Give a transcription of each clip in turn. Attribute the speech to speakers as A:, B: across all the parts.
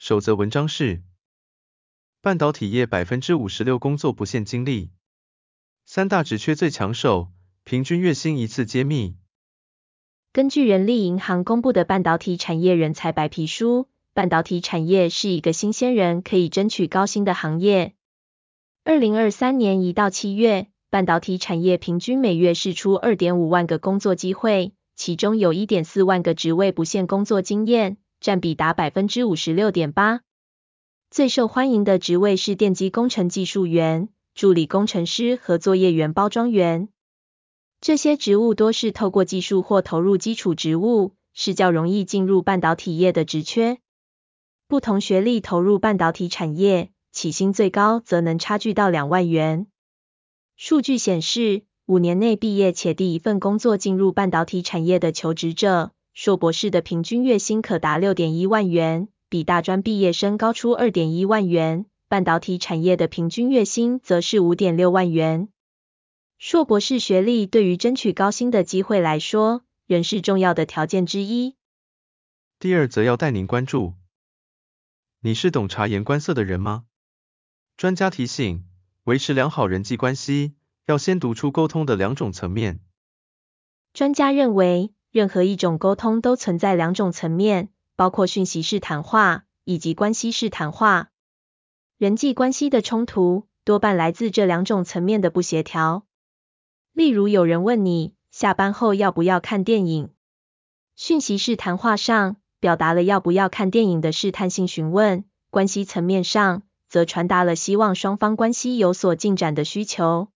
A: 首则文章是：半导体业百分之五十六工作不限精力，三大职缺最抢手，平均月薪一次揭秘。
B: 根据人力银行公布的半导体产业人才白皮书，半导体产业是一个新鲜人可以争取高薪的行业。二零二三年一到七月。半导体产业平均每月释出二点五万个工作机会，其中有一点四万个职位不限工作经验，占比达百分之五十六点八。最受欢迎的职位是电机工程技术员、助理工程师和作业员包装员。这些职务多是透过技术或投入基础职务，是较容易进入半导体业的职缺。不同学历投入半导体产业，起薪最高则能差距到两万元。数据显示，五年内毕业且第一份工作进入半导体产业的求职者，硕博士的平均月薪可达六点一万元，比大专毕业生高出二点一万元。半导体产业的平均月薪则是五点六万元。硕博士学历对于争取高薪的机会来说，仍是重要的条件之一。
A: 第二则要带您关注，你是懂察言观色的人吗？专家提醒。维持良好人际关系，要先读出沟通的两种层面。
B: 专家认为，任何一种沟通都存在两种层面，包括讯息式谈话以及关系式谈话。人际关系的冲突多半来自这两种层面的不协调。例如，有人问你下班后要不要看电影，讯息式谈话上表达了要不要看电影的试探性询问，关系层面上，则传达了希望双方关系有所进展的需求。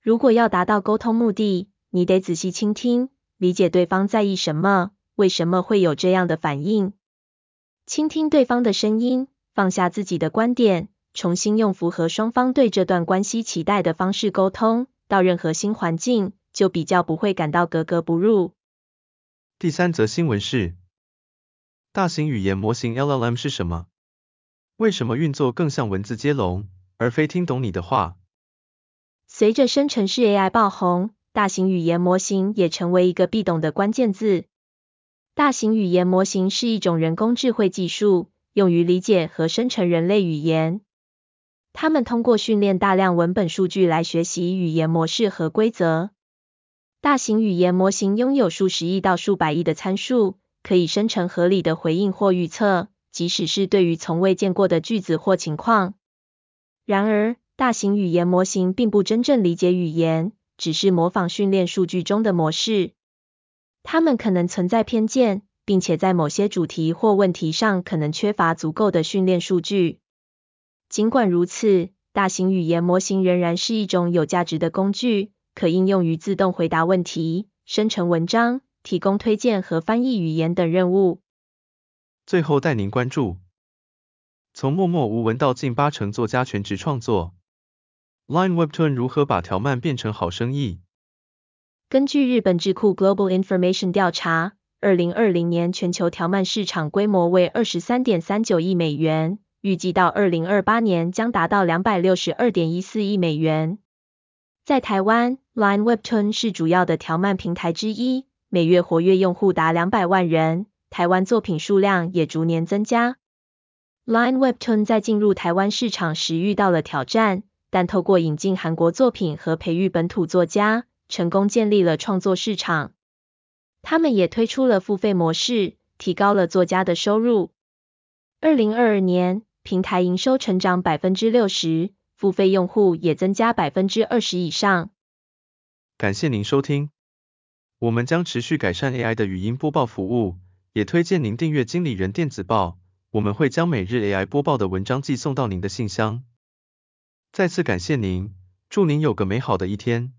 B: 如果要达到沟通目的，你得仔细倾听，理解对方在意什么，为什么会有这样的反应。倾听对方的声音，放下自己的观点，重新用符合双方对这段关系期待的方式沟通，到任何新环境，就比较不会感到格格不入。
A: 第三则新闻是，大型语言模型 LLM 是什么？为什么运作更像文字接龙，而非听懂你的话？
B: 随着生成式 AI 爆红，大型语言模型也成为一个必懂的关键字。大型语言模型是一种人工智慧技术，用于理解和生成人类语言。它们通过训练大量文本数据来学习语言模式和规则。大型语言模型拥有数十亿到数百亿的参数，可以生成合理的回应或预测。即使是对于从未见过的句子或情况。然而，大型语言模型并不真正理解语言，只是模仿训练数据中的模式。它们可能存在偏见，并且在某些主题或问题上可能缺乏足够的训练数据。尽管如此，大型语言模型仍然是一种有价值的工具，可应用于自动回答问题、生成文章、提供推荐和翻译语言等任务。
A: 最后带您关注，从默默无闻到近八成作家全职创作，Line Webtoon 如何把条漫变成好生意？
B: 根据日本智库 Global Information 调查，二零二零年全球条漫市场规模为二十三点三九亿美元，预计到二零二八年将达到两百六十二点一四亿美元。在台湾，Line Webtoon 是主要的条漫平台之一，每月活跃用户达两百万人。台湾作品数量也逐年增加。Line Webtoon 在进入台湾市场时遇到了挑战，但透过引进韩国作品和培育本土作家，成功建立了创作市场。他们也推出了付费模式，提高了作家的收入。二零二二年，平台营收成长百分之六十，付费用户也增加百分之二十以上。
A: 感谢您收听，我们将持续改善 AI 的语音播报服务。也推荐您订阅经理人电子报，我们会将每日 AI 播报的文章寄送到您的信箱。再次感谢您，祝您有个美好的一天。